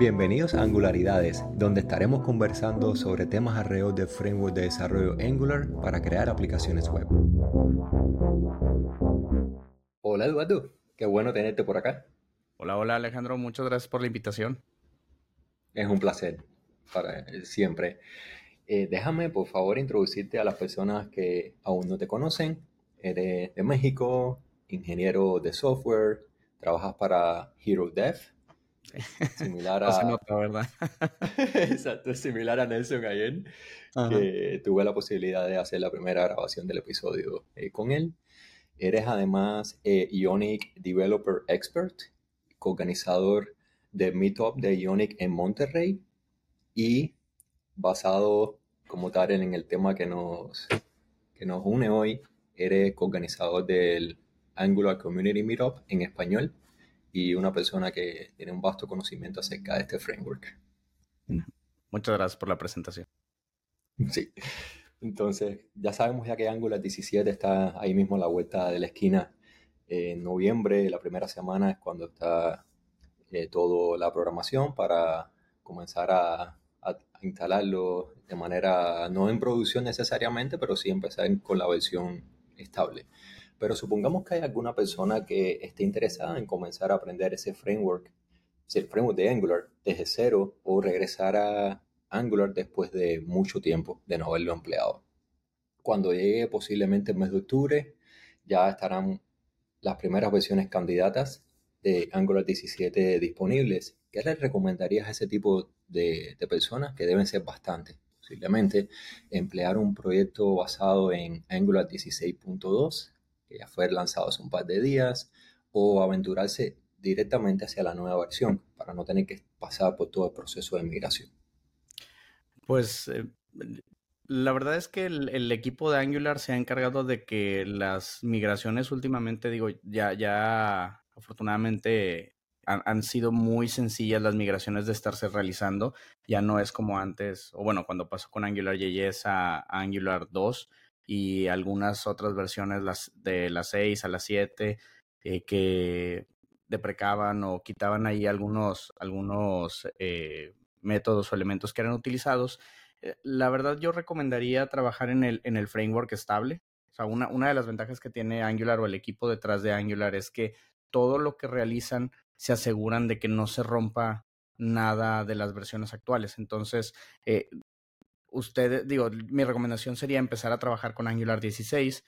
Bienvenidos a Angularidades, donde estaremos conversando sobre temas alrededor del framework de desarrollo Angular para crear aplicaciones web. Hola Eduardo, qué bueno tenerte por acá. Hola, hola Alejandro, muchas gracias por la invitación. Es un placer, para siempre. Eh, déjame por favor introducirte a las personas que aún no te conocen. Eres de México, ingeniero de software, trabajas para Hero Dev, similar a... nota, ¿verdad? Exacto, similar a Nelson ayer, que tuve la posibilidad de hacer la primera grabación del episodio eh, con él. Eres además eh, Ionic Developer Expert, coorganizador de Meetup de Ionic en Monterrey y basado como tal en el tema que nos, que nos une hoy, eres coorganizador del Angular Community Meetup en español y una persona que tiene un vasto conocimiento acerca de este framework. Muchas gracias por la presentación. Sí. Entonces, ya sabemos ya que Angular 17 está ahí mismo a la vuelta de la esquina. En noviembre, la primera semana, es cuando está eh, toda la programación para comenzar a, a, instalarlo de manera, no en producción necesariamente, pero sí empezar con la versión estable. Pero supongamos que hay alguna persona que esté interesada en comenzar a aprender ese framework, el framework de Angular desde cero o regresar a Angular después de mucho tiempo de no haberlo empleado. Cuando llegue posiblemente el mes de octubre, ya estarán las primeras versiones candidatas de Angular 17 disponibles. ¿Qué les recomendarías a ese tipo de, de personas? Que deben ser bastantes. Posiblemente emplear un proyecto basado en Angular 16.2 que ya fue lanzado hace un par de días, o aventurarse directamente hacia la nueva versión para no tener que pasar por todo el proceso de migración? Pues eh, la verdad es que el, equipo de Angular se ha encargado de que las migraciones últimamente, digo, ya, ya afortunadamente han, sido muy sencillas las migraciones de estarse realizando. Ya no es como antes, o bueno, cuando pasó con Angular JS a, a Angular 2, y algunas otras versiones las, de las 6 a las 7 eh, que deprecaban o quitaban ahí algunos, algunos eh, métodos o elementos que eran utilizados. Eh, la verdad yo recomendaría trabajar en el, en el framework estable. O sea, una, una de las ventajas que tiene Angular o el equipo detrás de Angular es que todo lo que realizan se aseguran de que no se rompa nada de las versiones actuales. Entonces, eh, usted, digo, mi recomendación sería empezar a trabajar con Angular 16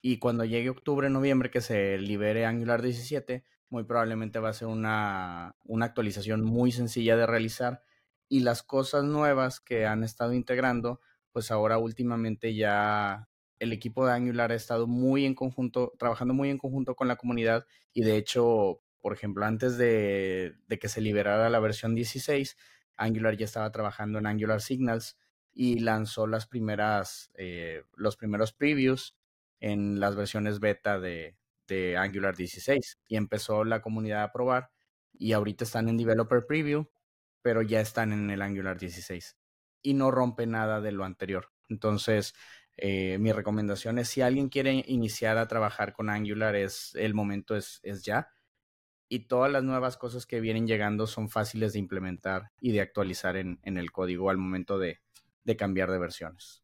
y cuando llegue octubre, noviembre, que se libere Angular 17, muy probablemente va a ser una, una actualización muy sencilla de realizar y las cosas nuevas que han estado integrando, pues ahora últimamente ya el equipo de Angular ha estado muy en conjunto, trabajando muy en conjunto con la comunidad y de hecho, por ejemplo, antes de, de que se liberara la versión 16, Angular ya estaba trabajando en Angular Signals y lanzó las primeras, eh, los primeros previews en las versiones beta de, de Angular 16 y empezó la comunidad a probar y ahorita están en Developer Preview, pero ya están en el Angular 16 y no rompe nada de lo anterior. Entonces, eh, mi recomendación es si alguien quiere iniciar a trabajar con Angular, es el momento es, es ya. Y todas las nuevas cosas que vienen llegando son fáciles de implementar y de actualizar en, en el código al momento de, de cambiar de versiones.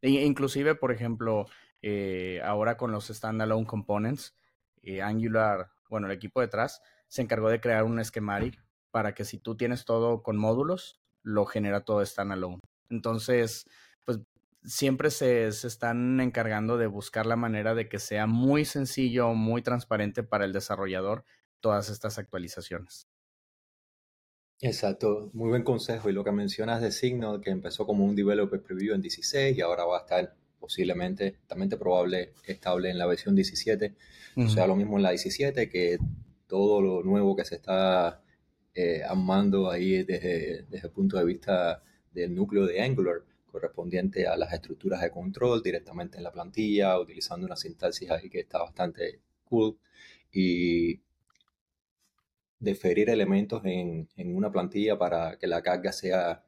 E inclusive, por ejemplo, eh, ahora con los standalone components, eh, Angular, bueno, el equipo detrás se encargó de crear un schematic para que si tú tienes todo con módulos, lo genera todo standalone. Entonces, pues siempre se, se, están encargando de buscar la manera de que sea muy sencillo, muy transparente para el desarrollador todas estas actualizaciones. Exacto, muy buen consejo. Y lo que mencionas de Signal, que empezó como un developer preview en 16 y ahora va a estar posiblemente, también probable, estable en la versión 17. O sea, lo mismo en la 17, que todo lo nuevo que se está eh, armando ahí desde, desde el punto de vista del núcleo de Angular, correspondiente a las estructuras de control directamente en la plantilla, utilizando una sintaxis ahí que está bastante cool. Y deferir elementos en, en, una plantilla para que la carga sea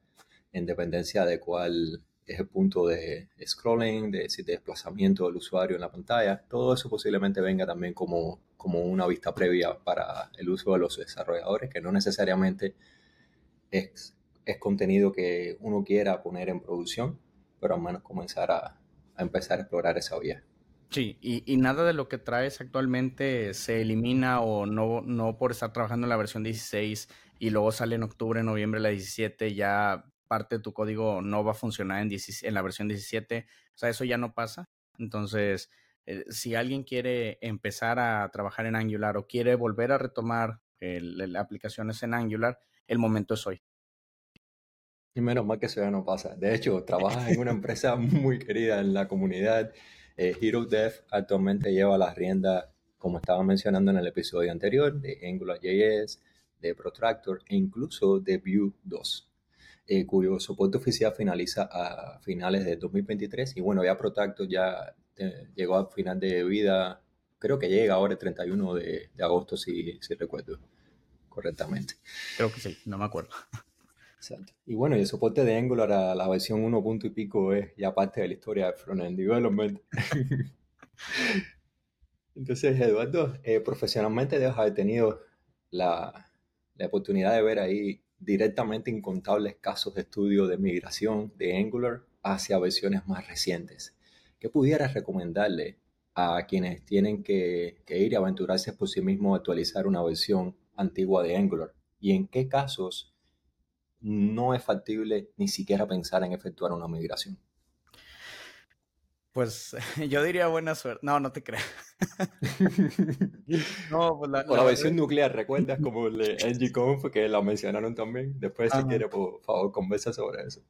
en dependencia de cuál es el punto de scrolling, de, de desplazamiento del usuario en la pantalla. Todo eso posiblemente venga también como, como una vista previa para el uso de los desarrolladores, que no necesariamente es, es contenido que uno quiera poner en producción, pero al menos comenzar a, a empezar a explorar esa vía. Sí, y, y, nada de lo que traes actualmente se elimina o no, no por estar trabajando en la versión 16 y luego sale en octubre, noviembre la 17, ya parte de tu código no va a funcionar en, en la versión 17. O sea, eso ya no pasa. Entonces, eh, si alguien quiere empezar a trabajar en Angular o quiere volver a retomar el, aplicaciones en Angular, el momento es hoy. Y menos mal que eso ya no pasa. De hecho, trabajas en una empresa muy querida en la comunidad. Eh, Hero Dev actualmente lleva las riendas, como estaba mencionando en el episodio anterior, de AngularJS, de Protractor e incluso de Vue 2, eh, cuyo soporte oficial finaliza a finales de 2023. Y bueno, ya Protractor ya llegó al final de vida, creo que llega ahora el 31 de, de agosto, si, si recuerdo correctamente. Creo que sí, no me acuerdo. Exacto. Y bueno, y el soporte de Angular a la versión 1 punto y pico es ya parte de la historia de Frontend Development. Entonces, Eduardo, eh, profesionalmente debes haber tenido la, la, oportunidad de ver ahí directamente incontables casos de estudio de migración de Angular hacia versiones más recientes. ¿Qué pudieras recomendarle a quienes tienen que, que ir y aventurarse por sí mismos a actualizar una versión antigua de Angular? ¿Y en qué casos no es factible ni siquiera pensar en efectuar una migración. Pues yo diría buena suerte. No, no te creas. no, pues la, o la, versión nuclear, ¿recuerdas? Como el de NGConf que la mencionaron también. Después, si quiere, por favor, conversa sobre eso.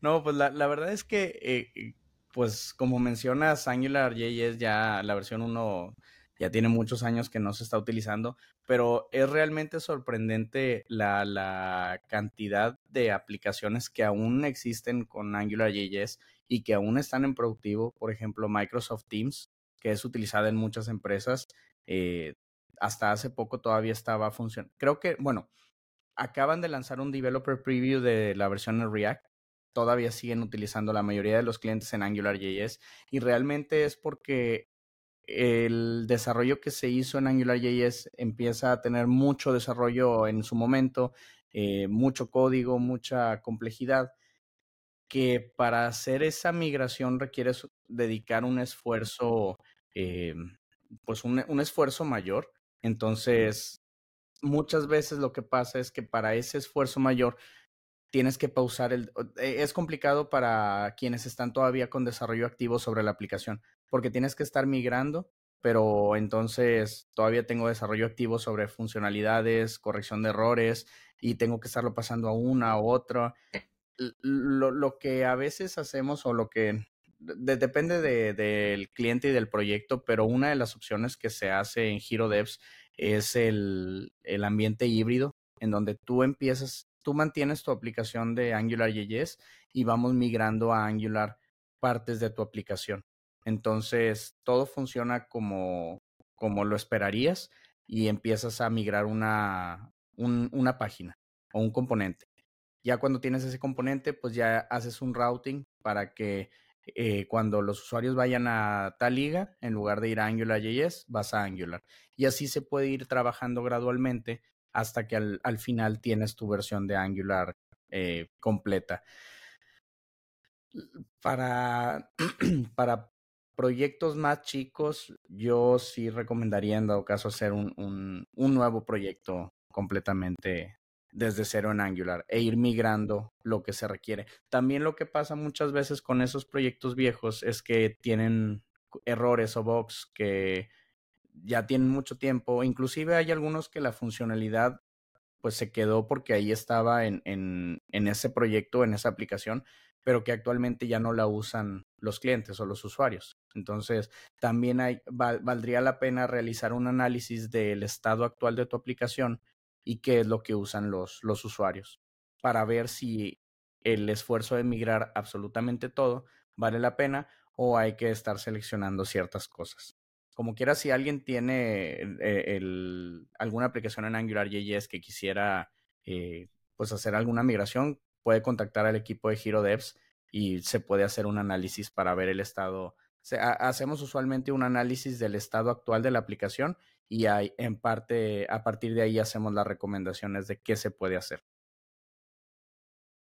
no, pues la, la verdad es que, eh, pues como mencionas, Angular JS ya la versión 1 ya tiene muchos años que no se está utilizando, pero es realmente sorprendente la, la cantidad de aplicaciones que aún existen con AngularJS y que aún están en productivo. Por ejemplo, Microsoft Teams, que es utilizada en muchas empresas. Eh, hasta hace poco todavía estaba funcionando. Creo que, bueno, acaban de lanzar un developer preview de la versión en React. Todavía siguen utilizando la mayoría de los clientes en AngularJS y realmente es porque el desarrollo que se hizo en AngularJS empieza a tener mucho desarrollo en su momento, eh, mucho código, mucha complejidad, que para hacer esa migración requiere dedicar un esfuerzo, eh, pues un, un esfuerzo mayor. Entonces, muchas veces lo que pasa es que para ese esfuerzo mayor tienes que pausar el... E, es complicado para quienes están todavía con desarrollo activo sobre la aplicación, porque tienes que estar migrando, pero entonces todavía tengo desarrollo activo sobre funcionalidades, corrección de errores, y tengo que estarlo pasando a una a otra. Lo, que a veces hacemos o lo que... depende del de, cliente y del proyecto, pero una de las opciones que se hace en Hero Devs es el, el ambiente híbrido, en donde tú empiezas tú mantienes tu aplicación de AngularJS y vamos migrando a Angular partes de tu aplicación. Entonces, todo funciona como, como lo esperarías y empiezas a migrar una, una página o un componente. Ya cuando tienes ese componente, pues ya haces un routing para que eh, cuando los usuarios vayan a tal liga, en lugar de ir a AngularJS, vas a Angular. Y así se puede ir trabajando gradualmente hasta que al, al final tienes tu versión de Angular eh, completa. Para, para proyectos más chicos, yo sí recomendaría en dado caso hacer un, un, nuevo proyecto completamente desde cero en Angular e ir migrando lo que se requiere. También lo que pasa muchas veces con esos proyectos viejos es que tienen errores o bugs que ya tienen mucho tiempo. Inclusive hay algunos que la funcionalidad pues se quedó porque ahí estaba en, en, en ese proyecto, en esa aplicación, pero que actualmente ya no la usan los clientes o los usuarios. Entonces, también valdría la pena realizar un análisis del estado actual de tu aplicación y qué es lo que usan los, los usuarios para ver si el esfuerzo de migrar absolutamente todo vale la pena o hay que estar seleccionando ciertas cosas como quiera, si alguien tiene eh, alguna aplicación en AngularJS que quisiera eh, pues hacer alguna migración, puede contactar al equipo de Hero Devs y se puede hacer un análisis para ver el estado. hacemos usualmente un análisis del estado actual de la aplicación y hay, en parte, a partir de ahí hacemos las recomendaciones de qué se puede hacer.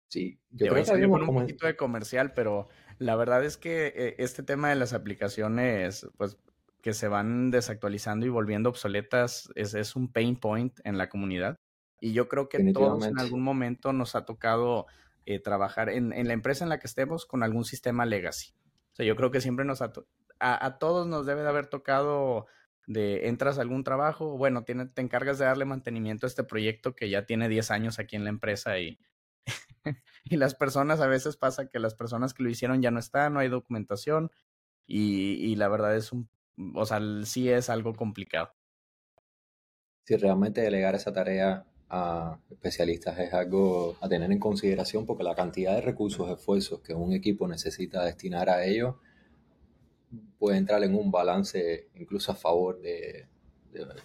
Sí, yo creo que un poquito de comercial, pero la verdad es que eh, este tema de las aplicaciones, pues que se van desactualizando y volviendo obsoletas, es, es un pain point en la comunidad. Y yo creo que todos en algún momento nos ha tocado eh, trabajar en, la empresa en la que estemos con algún sistema legacy. O sea, yo creo que siempre nos a, a, todos nos debe de haber tocado de entras a algún trabajo, bueno, tiene, te encargas de darle mantenimiento a este proyecto que ya tiene 10 años aquí en la empresa y, y las personas, a veces pasa que las personas que lo hicieron ya no están, no hay documentación y, y la verdad es un, o sea, sí es algo complicado. Si realmente delegar esa tarea a especialistas es algo a tener en consideración porque la cantidad de recursos, esfuerzos que un equipo necesita destinar a ello puede entrar en un balance incluso a favor de,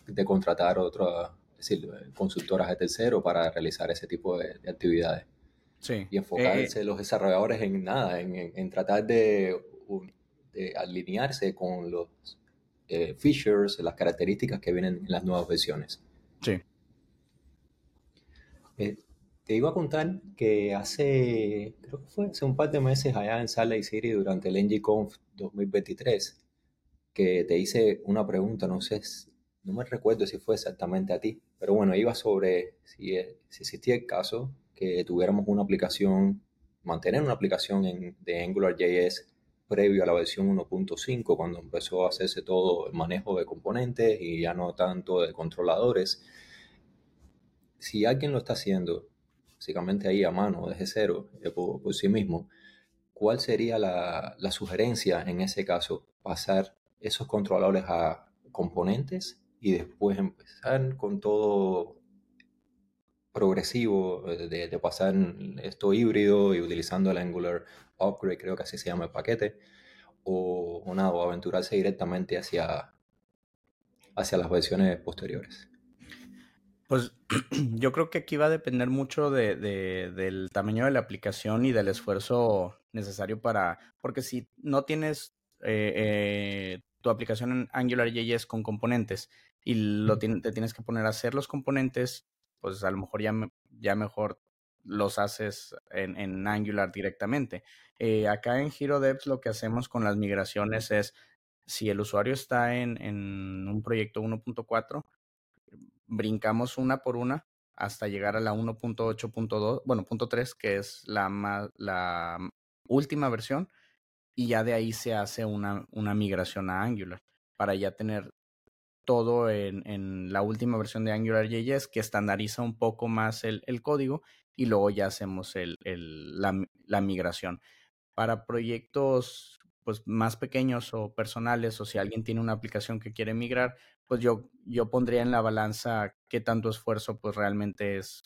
de, contratar otras, decir, consultoras de tercero para realizar ese tipo de, actividades. Sí. Y enfocarse eh, los desarrolladores en nada, en, en, tratar de, de, alinearse con los eh, features, las características que vienen en las nuevas versiones. Sí. Eh, te iba a contar que hace, creo que fue hace un par de meses allá en Salt Lake City durante el NGConf 2023, que te hice una pregunta, no sé, no me recuerdo si fue exactamente a ti, pero bueno, iba sobre si, eh, si existía el caso que tuviéramos una aplicación, mantener una aplicación en, de AngularJS previo a la versión 1.5, cuando empezó a hacerse todo el manejo de componentes y ya no tanto de controladores. Si alguien lo está haciendo básicamente ahí a mano, desde cero, eh, por, sí mismo, ¿cuál sería la, sugerencia en ese caso? Pasar esos controladores a componentes y después empezar con todo progresivo eh, de, pasar esto híbrido y utilizando el Angular Upgrade, creo que así se llama el paquete, o, nada, aventurarse directamente hacia, hacia las versiones posteriores. Pues yo creo que aquí va a depender mucho de, del tamaño de la aplicación y del esfuerzo necesario para, porque si no tienes eh, eh, tu aplicación en AngularJS con componentes y lo te tienes que poner a hacer los componentes, pues a lo mejor ya, ya mejor los haces en, Angular directamente. Eh, acá en Hero Devs lo que hacemos con las migraciones es, si el usuario está en, en un proyecto 1.4, brincamos una por una hasta llegar a la 1.8.2, bueno, punto 3, que es la, la última versión, y ya de ahí se hace una, una migración a Angular, para ya tener todo en, en la última versión de AngularJS, que estandariza un poco más el, el código, y luego ya hacemos el, el, la, la migración. Para proyectos pues más pequeños o personales o si alguien tiene una aplicación que quiere migrar, pues yo, yo pondría en la balanza qué tanto esfuerzo pues realmente es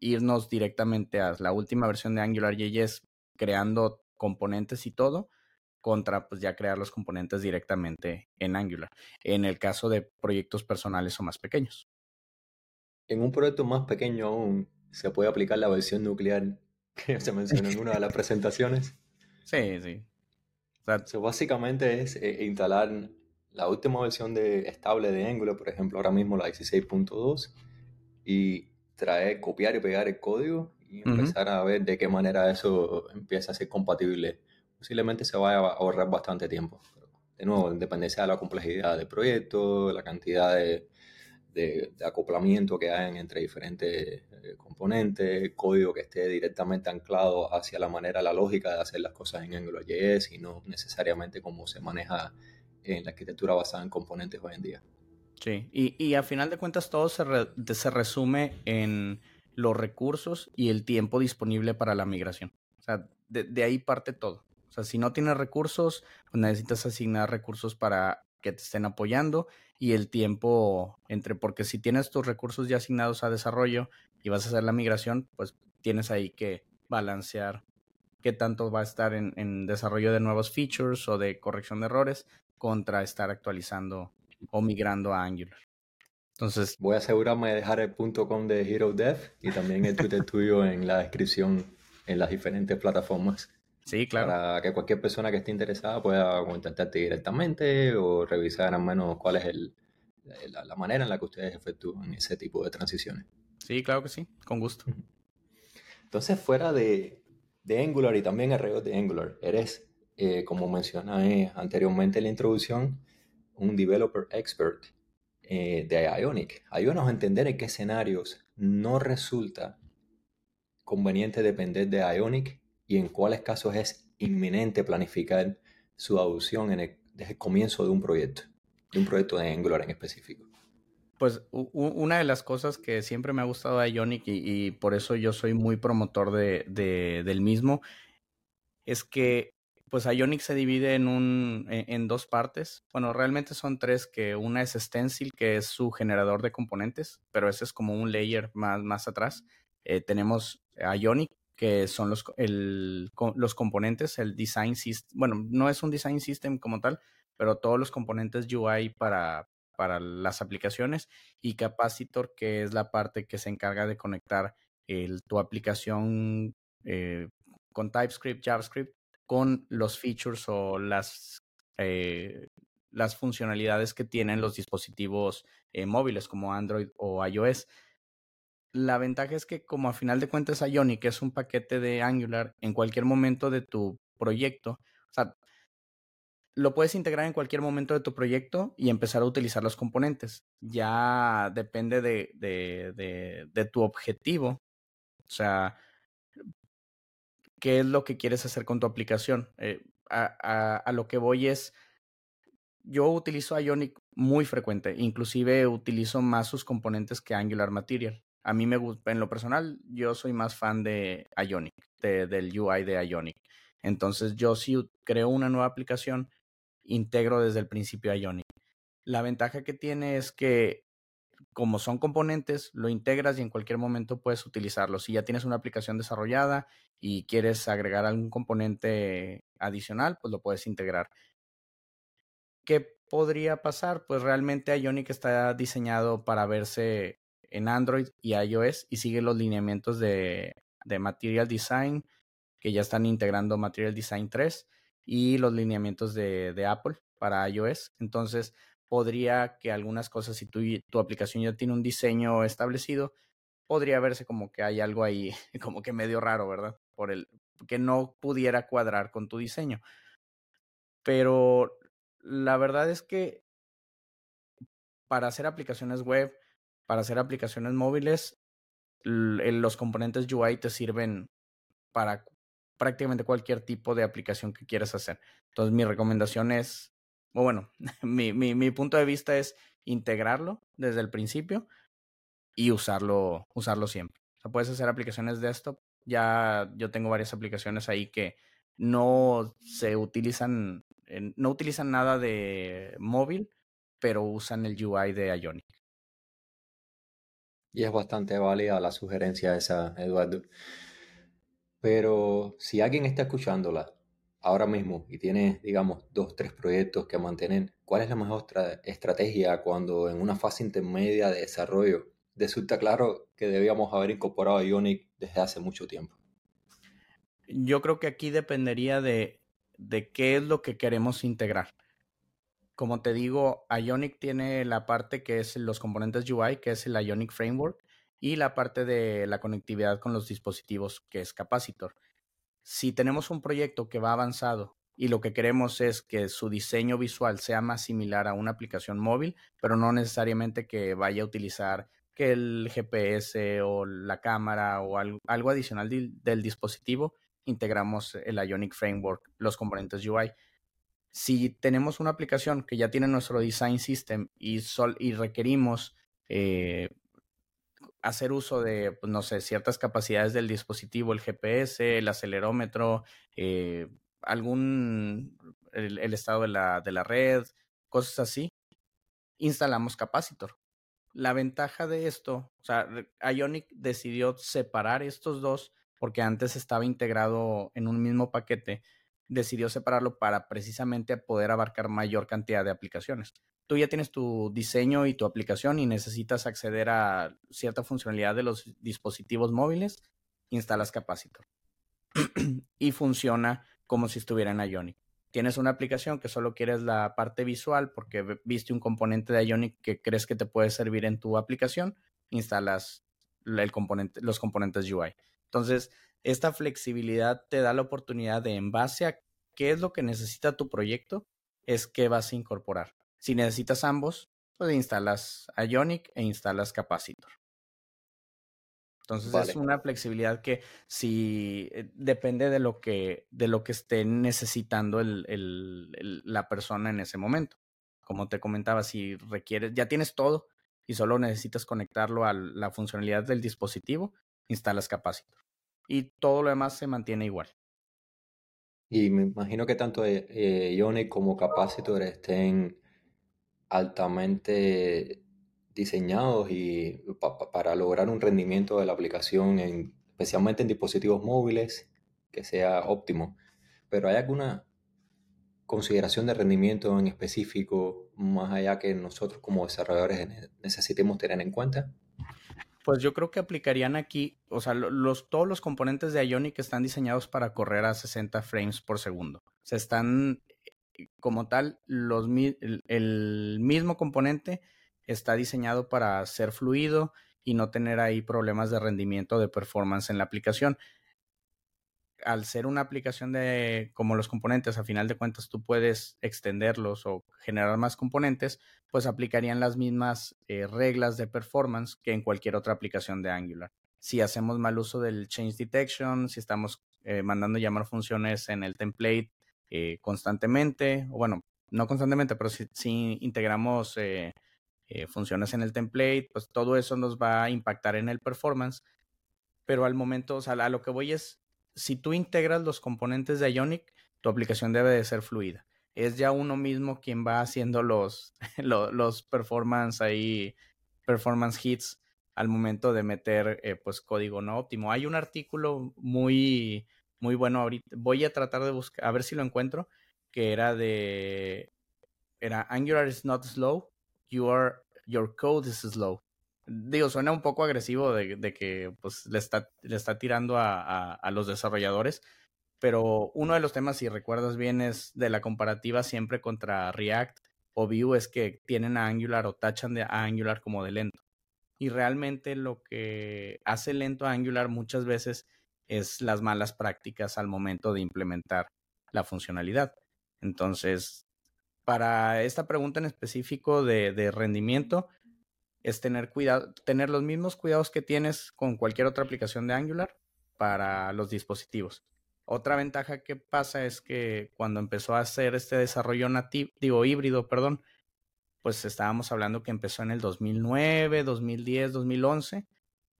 irnos directamente a la última versión de AngularJS creando componentes y todo contra pues ya crear los componentes directamente en Angular, en el caso de proyectos personales o más pequeños. En un proyecto más pequeño aún se puede aplicar la versión nuclear que se mencionó en una de las presentaciones. Sí, sí básicamente es eh, instalar la última versión de estable de Angular, por ejemplo, ahora mismo la 16.2, y traer, copiar y pegar el código y empezar a ver de qué manera eso empieza a ser compatible. Posiblemente se vaya a ahorrar bastante tiempo. de nuevo, en dependencia de la complejidad del proyecto, la cantidad de, de, acoplamiento que hay entre diferentes eh, componentes, código que esté directamente anclado hacia la manera, la lógica de hacer las cosas en AngularJS y no necesariamente como se maneja en la arquitectura basada en componentes hoy en día. Sí, y, y a final de cuentas todo se, se resume en los recursos y el tiempo disponible para la migración. O sea, de, de ahí parte todo. O sea, si no tienes recursos, pues necesitas asignar recursos para que te estén apoyando y el tiempo entre, porque si tienes tus recursos ya asignados a desarrollo y vas a hacer la migración, pues tienes ahí que balancear qué tanto va a estar en, desarrollo de nuevos features o de corrección de errores contra estar actualizando o migrando a Angular. Entonces, voy a asegurarme de dejar el punto com de Hero Dev y también el Twitter tuyo en la descripción en las diferentes plataformas. Sí, claro. Para que cualquier persona que esté interesada pueda contactarte directamente o revisar al menos cuál es el, la, manera en la que ustedes efectúan ese tipo de transiciones. Sí, claro que sí, con gusto. Entonces, fuera de, de Angular y también alrededor de Angular, eres, eh, como mencioné anteriormente en la introducción, un developer expert eh, de Ionic. Ayúdanos a entender en qué escenarios no resulta conveniente depender de Ionic y en cuáles casos es inminente planificar su adopción desde el comienzo de un proyecto, de un proyecto de Angular en específico. Pues una de las cosas que siempre me ha gustado de Ionic y, por eso yo soy muy promotor de, del mismo es que pues Ionic se divide en, un, e, en, dos partes. Bueno, realmente son tres, que una es Stencil, que es su generador de componentes, pero ese es como un layer más, más atrás. Eh, tenemos Ionic, que son los, el, los componentes, el design system. Bueno, no es un design system como tal, pero todos los componentes UI para, para las aplicaciones y Capacitor, que es la parte que se encarga de conectar el, tu aplicación eh, con TypeScript, JavaScript, con los features o las, eh, las funcionalidades que tienen los dispositivos eh, móviles como Android o iOS. La ventaja es que como a final de cuentas Ionic es un paquete de Angular en cualquier momento de tu proyecto, o sea, lo puedes integrar en cualquier momento de tu proyecto y empezar a utilizar los componentes. Ya depende de, de, tu objetivo. O sea, qué es lo que quieres hacer con tu aplicación. Eh, a, lo que voy es, yo utilizo Ionic muy frecuente, inclusive utilizo más sus componentes que Angular Material. A mí me gusta, en lo personal, yo soy más fan de Ionic, del UI de Ionic. Entonces yo si creo una nueva aplicación, integro desde el principio Ionic. La ventaja que tiene es que como son componentes, lo integras y en cualquier momento puedes utilizarlo. Si ya tienes una aplicación desarrollada y quieres agregar algún componente adicional, pues lo puedes integrar. ¿Qué podría pasar? Pues realmente Ionic está diseñado para verse en Android y iOS y sigue los lineamientos de, Material Design, que ya están integrando Material Design 3 y los lineamientos de Apple para iOS. Entonces, podría que algunas cosas, si tu, tu aplicación ya tiene un diseño establecido, podría verse como que hay algo ahí, como que medio raro, ¿verdad? Por el que no pudiera cuadrar con tu diseño. Pero la verdad es que para hacer aplicaciones web, para hacer aplicaciones móviles, los componentes UI te sirven para prácticamente cualquier tipo de aplicación que quieras hacer. Entonces, mi recomendación es, bueno, mi, mi, mi punto de vista es integrarlo desde el principio y usarlo, usarlo siempre. O sea, puedes hacer aplicaciones desktop. Ya yo tengo varias aplicaciones ahí que no se utilizan, no utilizan nada de móvil, pero usan el UI de Ionic. Y es bastante válida la sugerencia esa, Eduardo. Pero si alguien está escuchándola ahora mismo y tiene, digamos, dos, tres proyectos que mantener, ¿cuál es la mejor estrategia cuando en una fase intermedia de desarrollo resulta claro que debíamos haber incorporado a Ionic desde hace mucho tiempo? Yo creo que aquí dependería de, de qué es lo que queremos integrar. Como te digo, Ionic tiene la parte que es los componentes UI, que es el Ionic Framework, y la parte de la conectividad con los dispositivos, que es Capacitor. Si tenemos un proyecto que va avanzado y lo que queremos es que su diseño visual sea más similar a una aplicación móvil, pero no necesariamente que vaya a utilizar que el GPS o la cámara o algo, adicional del dispositivo, integramos el Ionic Framework, los componentes UI. Si tenemos una aplicación que ya tiene nuestro design system y, sol, y requerimos eh, hacer uso de, pues, no sé, ciertas capacidades del dispositivo, el GPS, el acelerómetro, eh, algún, el, estado de la, de la red, cosas así, instalamos capacitor. La ventaja de esto, o sea, Ionic decidió separar estos dos porque antes estaba integrado en un mismo paquete, decidió separarlo para precisamente poder abarcar mayor cantidad de aplicaciones tú ya tienes tu diseño y tu aplicación y necesitas acceder a cierta funcionalidad de los dispositivos móviles, instalas Capacitor. y funciona como si estuviera en Ionic. Tienes una aplicación que solo quieres la parte visual porque viste un componente de Ionic que crees que te puede servir en tu aplicación, instalas el componente, los componentes UI. Entonces, esta flexibilidad te da la oportunidad de, en base a qué es lo que necesita tu proyecto, es que vas a incorporar. Si necesitas ambos, pues instalas Ionic e instalas Capacitor. Entonces es una flexibilidad que si eh, depende de lo que, de lo que esté necesitando la persona en ese momento. Como te comentaba, si requieres, ya tienes todo y solo necesitas conectarlo a la funcionalidad del dispositivo, instalas Capacitor. Y todo lo demás se mantiene igual. Y me imagino que tanto eh, Ionic como Capacitor estén altamente diseñados y para lograr un rendimiento de la aplicación, en, especialmente en dispositivos móviles, que sea óptimo. Pero ¿hay alguna consideración de rendimiento en específico más allá que nosotros como desarrolladores necesitemos tener en cuenta? Pues yo creo que aplicarían aquí, o sea, los, todos los componentes de Ionic están diseñados para correr a 60 frames por segundo. Se están, como tal, los, el mismo componente está diseñado para ser fluido y no tener ahí problemas de rendimiento de performance en la aplicación. Al ser una aplicación de como los componentes, a final de cuentas tú puedes extenderlos o generar más componentes, pues aplicarían las mismas eh, reglas de performance que en cualquier otra aplicación de Angular. Si hacemos mal uso del change detection, si estamos eh, mandando llamar funciones en el template eh, constantemente, o bueno, no constantemente, pero si, si integramos eh, funciones en el template, pues todo eso nos va a impactar en el performance. Pero al momento, o sea, a lo que voy es, si tú integras los componentes de Ionic, tu aplicación debe de ser fluida. Es ya uno mismo quien va haciendo los, los, performance ahí, performance hits al momento de meter eh, pues código no óptimo. Hay un artículo muy, muy bueno ahorita. Voy a tratar de buscar, a ver si lo encuentro, que era de, era Angular is not slow, your, your code is slow. Digo, suena un poco agresivo de, que pues, le, está, le está tirando a, a, los desarrolladores, pero uno de los temas, si recuerdas bien, es de la comparativa siempre contra React o Vue, es que tienen a Angular o tachan de a Angular como de lento. Y realmente lo que hace lento a Angular muchas veces es las malas prácticas al momento de implementar la funcionalidad. Entonces, para esta pregunta en específico de, rendimiento es tener cuidado, tener los mismos cuidados que tienes con cualquier otra aplicación de Angular para los dispositivos. Otra ventaja que pasa es que cuando empezó a hacer este desarrollo nativo, digo híbrido, perdón, pues estábamos hablando que empezó en el 2009, 2010, 2011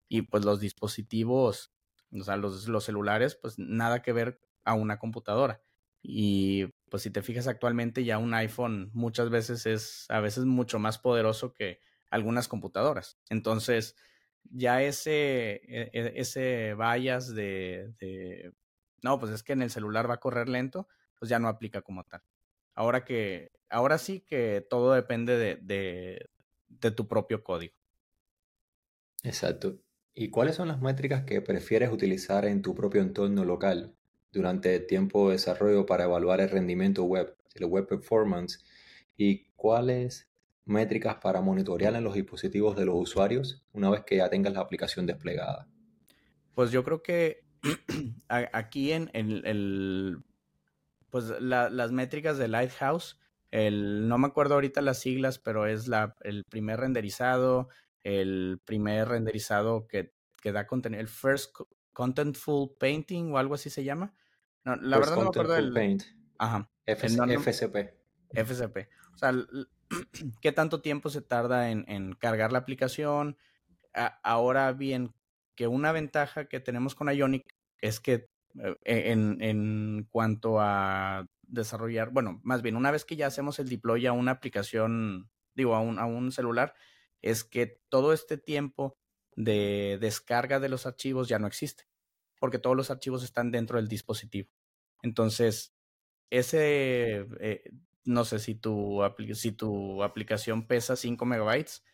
y pues los dispositivos, o sea, los, los celulares, pues nada que ver a una computadora. Y pues si te fijas actualmente ya un iPhone muchas veces es a veces mucho más poderoso que algunas computadoras. Entonces, ya ese, e, e, ese bias de, no, pues es que en el celular va a correr lento, pues ya no aplica como tal. Ahora que, ahora sí que todo depende de, de, de tu propio código. Exacto. ¿Y cuáles son las métricas que prefieres utilizar en tu propio entorno local? durante el tiempo de desarrollo para evaluar el rendimiento web, el web performance y cuáles métricas para monitorear en los dispositivos de los usuarios una vez que ya tengas la aplicación desplegada. Pues yo creo que aquí en, el, pues las métricas de Lighthouse, el, no me acuerdo ahorita las siglas, pero es la, el primer renderizado, el primer renderizado que, que da contenido, el first Contentful Painting o algo así se llama. No, la verdad no me acuerdo del... Paint. Ajá. FCP. FCP. O sea, ¿qué tanto tiempo se tarda en, cargar la aplicación? ahora bien, que una ventaja que tenemos con Ionic es que eh, en, en, cuanto a desarrollar, bueno, más bien, una vez que ya hacemos el deploy a una aplicación, digo, a un, a un celular, es que todo este tiempo de descarga de los archivos ya no existe, porque todos los archivos están dentro del dispositivo. Entonces, ese, eh, no sé si tu, si tu aplicación pesa 5 megabytes,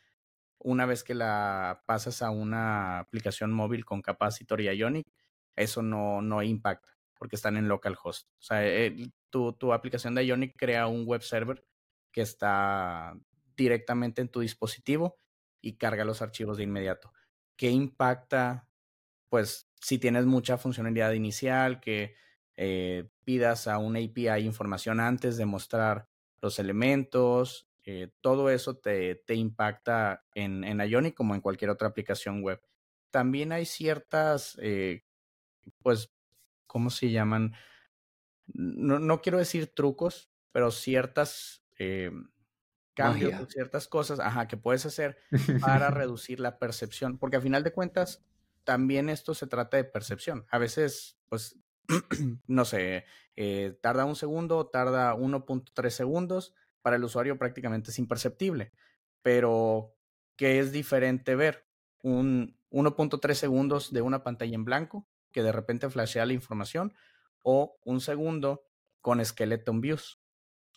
una vez que la pasas a una aplicación móvil con capacitor y Ionic, eso no, no impacta, porque están en localhost. O sea, tu, tu aplicación de Ionic crea un web server que está directamente en tu dispositivo y carga los archivos de inmediato. ¿Qué impacta? pues si tienes mucha funcionalidad inicial, que eh, pidas a un API información antes de mostrar los elementos, eh, todo eso te, te impacta en, en, Ionic como en cualquier otra aplicación web. También hay ciertas, eh, pues, ¿cómo se llaman? No, no, quiero decir trucos, pero ciertas eh, cambios, ciertas cosas, ajá, que puedes hacer para reducir la percepción, porque al final de cuentas, también esto se trata de percepción. A veces, pues, no sé, eh, tarda un segundo, tarda 1.3 segundos, para el usuario prácticamente es imperceptible, pero ¿qué es diferente ver? Un 1.3 segundos de una pantalla en blanco que de repente flashea la información o un segundo con skeleton views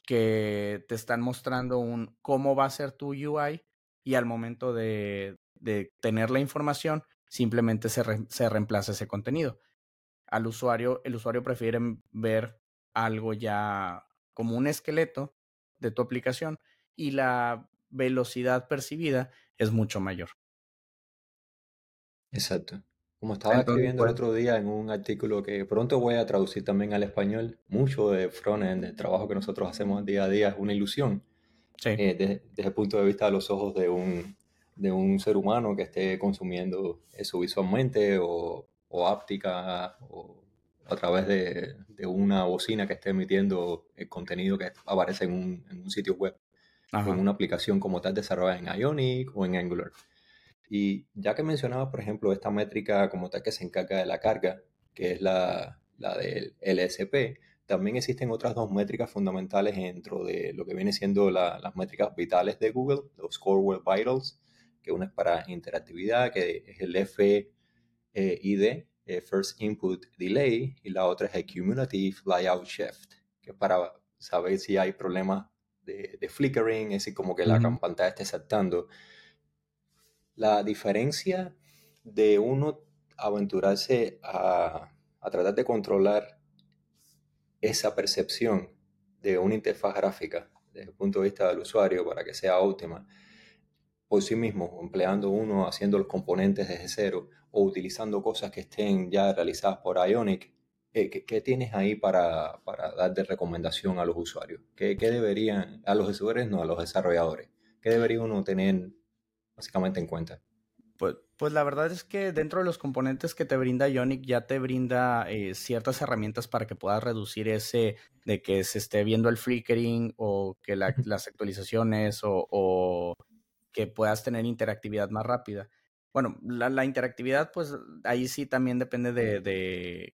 que te están mostrando un cómo va a ser tu UI y al momento de, de tener la información simplemente se, se reemplaza ese contenido. Al usuario, el usuario prefiere ver algo ya como un esqueleto de tu aplicación y la velocidad percibida es mucho mayor. Exacto. Como estaba escribiendo el otro día en un artículo que pronto voy a traducir también al español, mucho de frontend, del trabajo que nosotros hacemos día a día es una ilusión. Eh, desde, el punto de vista de los ojos de un, de un ser humano que esté consumiendo eso visualmente o, o áptica o a través de, de, una bocina que esté emitiendo el contenido que aparece en un, en un sitio web o en una aplicación como tal desarrollada en Ionic o en Angular. Y ya que mencionaba, por ejemplo, esta métrica como tal que se encarga de la carga, que es la, la del LSP, también existen otras dos métricas fundamentales dentro de lo que viene siendo las métricas vitales de Google, los Core Web Vitals, que una es para interactividad, que es el FID, eh, First Input Delay, y la otra es el Cumulative Layout Shift, que es para saber si hay problemas de, flickering, es decir, como que la pantalla esté saltando. La diferencia de uno aventurarse a, a tratar de controlar esa percepción de una interfaz gráfica desde el punto de vista del usuario para que sea óptima por sí mismo, empleando uno haciendo los componentes desde cero o utilizando cosas que estén ya realizadas por Ionic, eh, ¿qué, tienes ahí para, para, dar de recomendación a los usuarios? ¿Qué, ¿Qué, deberían, a los usuarios, no, a los desarrolladores? ¿Qué debería uno tener básicamente en cuenta? Pues, pues la verdad es que dentro de los componentes que te brinda Ionic ya te brinda eh, ciertas herramientas para que puedas reducir ese de que se esté viendo el flickering o que las actualizaciones o, o que puedas tener interactividad más rápida. Bueno, la, interactividad, pues ahí sí también depende de,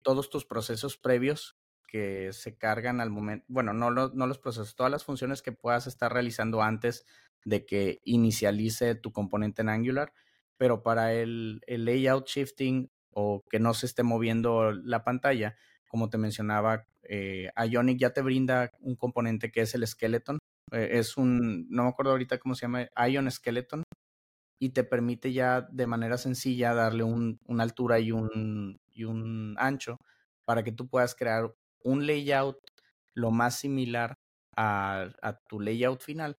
todos tus procesos previos que se cargan al momento, bueno, no, no los procesos, todas las funciones que puedas estar realizando antes de que inicialice tu componente en Angular, pero para el, layout shifting o que no se esté moviendo la pantalla, como te mencionaba, eh, Ionic ya te brinda un componente que es el skeleton, eh, es un, no me acuerdo ahorita cómo se llama, Ion Skeleton, y te permite ya de manera sencilla darle un, una altura y un, y un ancho para que tú puedas crear un layout lo más similar a, a, tu layout final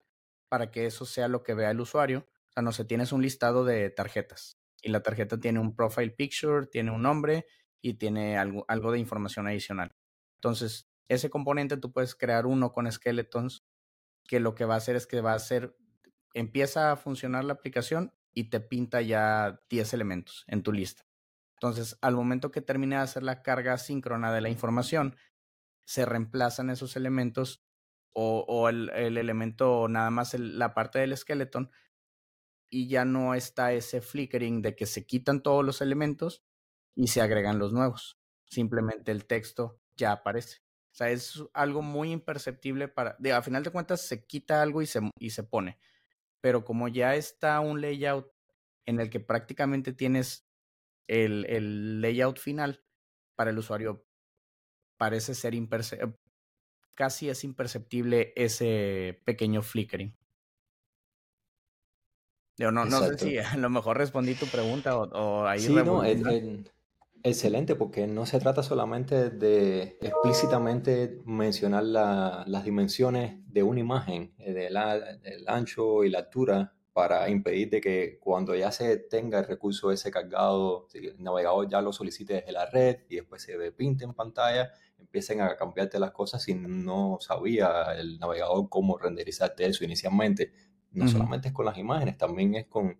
para que eso sea lo que vea el usuario. O sea, no sé, tienes un listado de tarjetas y la tarjeta tiene un profile picture, tiene un nombre y tiene algo, algo de información adicional. Entonces, ese componente tú puedes crear uno con skeletons que lo que va a hacer es que va a hacer, empieza a funcionar la aplicación y te pinta ya 10 elementos en tu lista. Entonces, al momento que termine de hacer la carga síncrona de la información, se reemplazan esos elementos o, el, elemento, nada más la parte del skeleton, y ya no está ese flickering de que se quitan todos los elementos y se agregan los nuevos. Simplemente el texto ya aparece. O sea, es algo muy imperceptible para, de, a final de cuentas se quita algo y se, y se pone, pero como ya está un layout en el que prácticamente tienes el, el layout final para el usuario, parece ser imperceptible, casi es imperceptible ese pequeño flickering. Yo no, no sé si a lo mejor respondí tu pregunta o, o ahí sí, no, Excelente, porque no se trata solamente de explícitamente mencionar las dimensiones de una imagen, eh, del ancho y la altura para impedir de que cuando ya se tenga el recurso ese cargado, el navegador ya lo solicite desde la red y después se pinte en pantalla, empiecen a cambiarte las cosas si no sabía el navegador cómo renderizarte eso inicialmente. No solamente es con las imágenes, también es con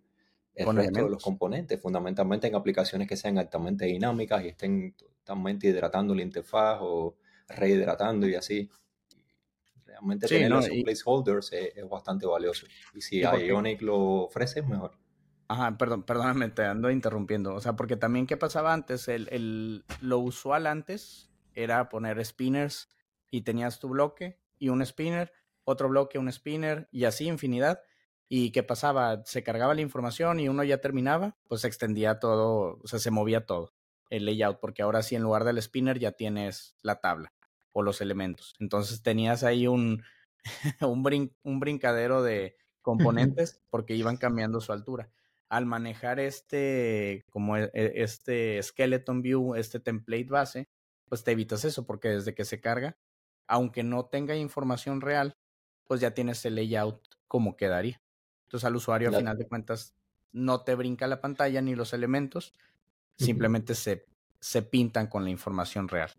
el resto de los componentes, fundamentalmente en aplicaciones que sean altamente dinámicas y estén totalmente hidratando la interfaz o rehidratando y así. Realmente tener esos placeholders es, bastante valioso. Y si Ionic lo ofrece, es mejor. Ajá, perdón, perdóname, te ando interrumpiendo. O sea, porque también, ¿qué pasaba antes? El, el, lo usual antes era poner spinners y tenías tu bloque y un spinner, otro bloque, un spinner y así infinidad. ¿Y qué pasaba? Se cargaba la información y uno ya terminaba, pues se extendía todo, o sea, se movía todo el layout, porque ahora sí en lugar del spinner ya tienes la tabla o los elementos. Entonces tenías ahí un, un, un brincadero de componentes porque iban cambiando su altura. Al manejar este, como e, e, este skeleton view, este template base, pues te evitas eso porque desde que se carga, aunque no tenga información real, pues ya tienes el layout como quedaría. Entonces al usuario al final de cuentas no te brinca la pantalla ni los elementos, simplemente se, se pintan con la información real.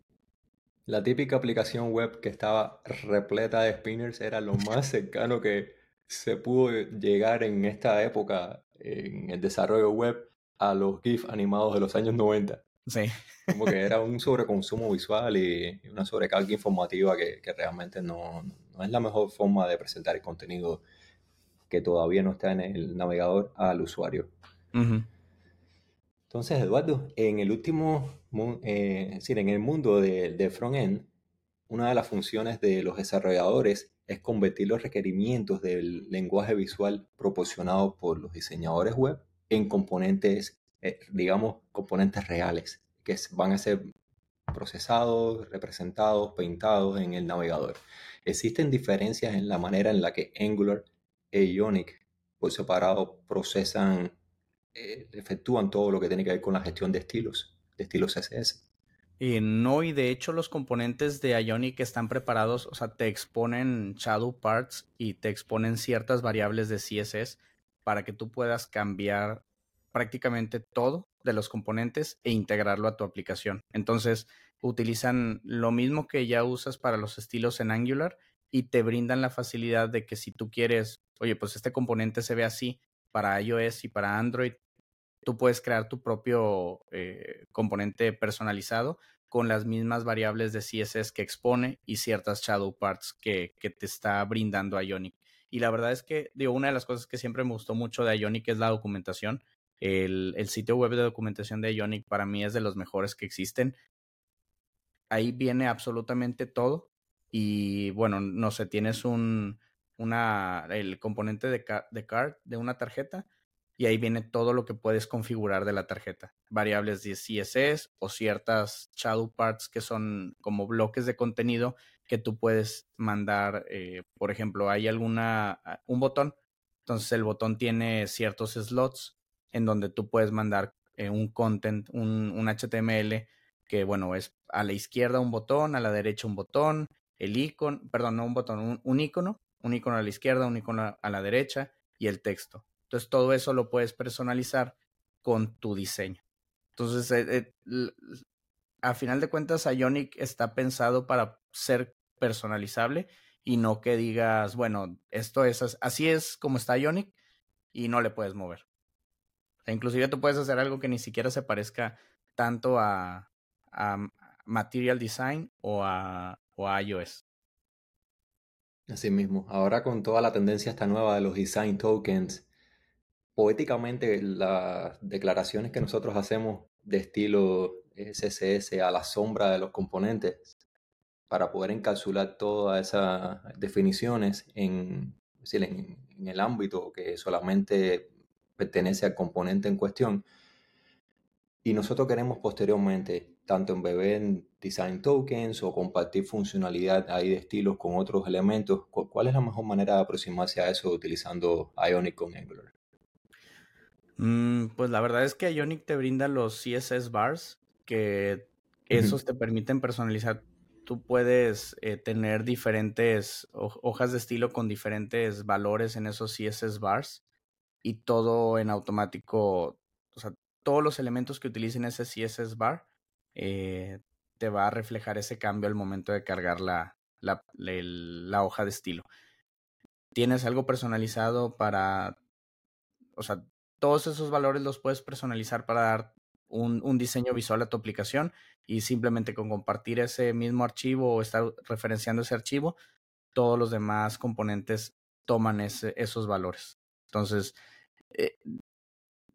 La típica aplicación web que estaba repleta de spinners era lo más cercano que se pudo llegar en esta época en el desarrollo web a los GIF animados de los años 90. Sí. Como que era un sobreconsumo visual y una sobrecarga informativa que, realmente no, es la mejor forma de presentar el contenido que todavía no está en el navegador al usuario. Entonces, Eduardo, en el último, eh, es decir, en el mundo de, de front-end, una de las funciones de los desarrolladores es convertir los requerimientos del lenguaje visual proporcionado por los diseñadores web en componentes, eh, digamos, componentes reales, que van a ser procesados, representados, pintados en el navegador. Existen diferencias en la manera en la que Angular e Ionic por separado procesan eh, efectúan todo lo que tiene que ver con la gestión de estilos, de estilos CSS. Y no, y de hecho los componentes de Ionic están preparados, o sea, te exponen shadow parts y te exponen ciertas variables de CSS para que tú puedas cambiar prácticamente todo de los componentes e integrarlo a tu aplicación. Entonces, utilizan lo mismo que ya usas para los estilos en Angular y te brindan la facilidad de que si tú quieres, oye, pues este componente se ve así para iOS y para Android, tú puedes crear tu propio eh, componente personalizado con las mismas variables de CSS que expone y ciertas shadow parts que, te está brindando Ionic. Y la verdad es que, digo, una de las cosas que siempre me gustó mucho de Ionic es la documentación. El, el, sitio web de documentación de Ionic para mí es de los mejores que existen. Ahí viene absolutamente todo. Y bueno, no sé, tienes un, una, el componente de, de card de una tarjeta y ahí viene todo lo que puedes configurar de la tarjeta. Variables de CSS o ciertas shadow parts que son como bloques de contenido que tú puedes mandar. Eh, por ejemplo, hay alguna, ah, un botón. Entonces el botón tiene ciertos slots en donde tú puedes mandar eh, un content, un, un, HTML que, bueno, es a la izquierda un botón, a la derecha un botón, el icono, perdón, no un botón, un, un icono, un icono a la izquierda, un icono a la derecha y el texto. Entonces todo eso lo puedes personalizar con tu diseño. Entonces, eh, eh, a final de cuentas, Ionic está pensado para ser personalizable y no que digas, bueno, esto es así es como está Ionic y no le puedes mover. inclusive tú puedes hacer algo que ni siquiera se parezca tanto a, Material Design o o a iOS. Así mismo, ahora con toda la tendencia esta nueva de los design tokens poéticamente las declaraciones que nosotros hacemos de estilo CSS a la sombra de los componentes para poder encapsular todas esas definiciones en, en, en el ámbito que solamente pertenece al componente en cuestión. Y nosotros queremos posteriormente, tanto en beber design tokens o compartir funcionalidad ahí de estilos con otros elementos, ¿cuál es la mejor manera de aproximarse a eso utilizando Ionic con Angular? Mm, pues la verdad es que Ionic te brinda los CSS bars, que esos te permiten personalizar. Tú puedes eh, tener diferentes hojas de estilo con diferentes valores en esos CSS bars. y todo en automático, todos los elementos que utilicen ese CSS bar eh, te va a reflejar ese cambio al momento de cargar la, hoja de estilo. Tienes algo personalizado para, o sea, todos esos valores los puedes personalizar para dar un, diseño visual a tu aplicación y simplemente con compartir ese mismo archivo o estar referenciando ese archivo, todos los demás componentes toman esos valores. Entonces, eh,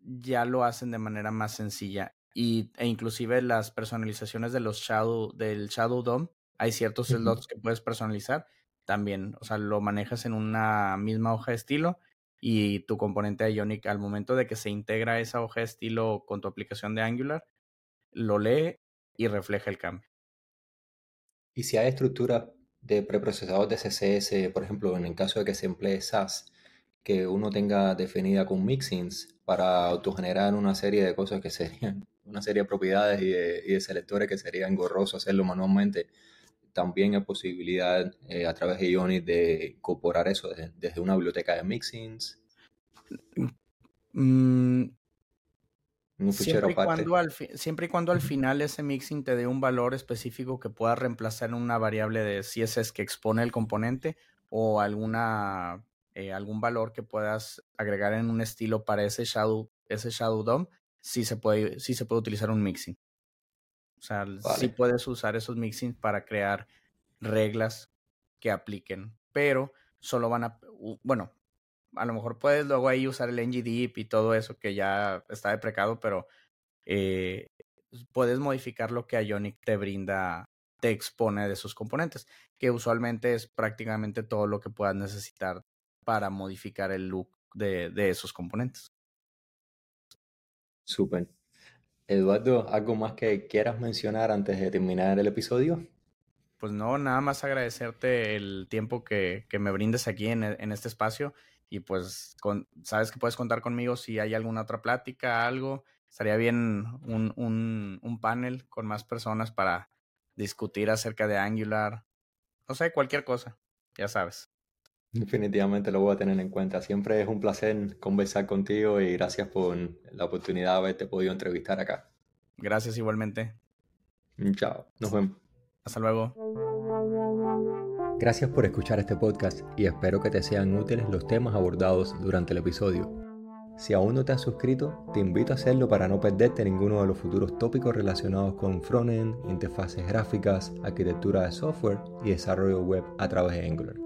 ya lo hacen de manera más sencilla y, e inclusive las personalizaciones de los Shadow, del Shadow DOM, hay ciertos slots que puedes personalizar también, o sea, lo manejas en una misma hoja de estilo y tu componente Ionic al momento de que se integra esa hoja de estilo con tu aplicación de Angular, lo lee y refleja el cambio. Y si hay estructuras de preprocesador de CSS, por ejemplo, en el caso de que se emplee SAS, que uno tenga definida con mixins para autogenerar una serie de cosas que serían, una serie de propiedades y de, selectores que serían engorrosos hacerlo manualmente, también hay posibilidad eh, a través de Ionic de incorporar eso desde, una biblioteca de mixins. Mm, un siempre, y cuando al siempre y cuando al final ese mixing te dé un valor específico que pueda reemplazar en una variable de CSS que expone el componente o alguna eh, algún valor que puedas agregar en un estilo para ese shadow ese shadow DOM, sí se puede sí se puede utilizar un mixing. O sea, sí puedes usar esos mixings para crear reglas que apliquen, pero solo van a, bueno, a lo mejor puedes luego ahí usar el ngDip y todo eso que ya está deprecado, pero eh, puedes modificar lo que Ionic te brinda, te expone de sus componentes, que usualmente es prácticamente todo lo que puedas necesitar para modificar el look de, de esos componentes. Súper. Eduardo, ¿algo más que quieras mencionar antes de terminar el episodio? Pues no, nada más agradecerte el tiempo que, que me brindes aquí en, en, este espacio y pues con, sabes que puedes contar conmigo si hay alguna otra plática, algo. Estaría bien un, un, un panel con más personas para discutir acerca de Angular. No sé, cualquier cosa, ya sabes. Definitivamente lo voy a tener en cuenta. Siempre es un placer conversar contigo y gracias por la oportunidad de haberte podido entrevistar acá. Gracias igualmente. Chao, nos vemos. Hasta luego. Gracias por escuchar este podcast y espero que te sean útiles los temas abordados durante el episodio. Si aún no te has suscrito, te invito a hacerlo para no perderte ninguno de los futuros tópicos relacionados con frontend, interfaces gráficas, arquitectura de software y desarrollo web a través de Angular.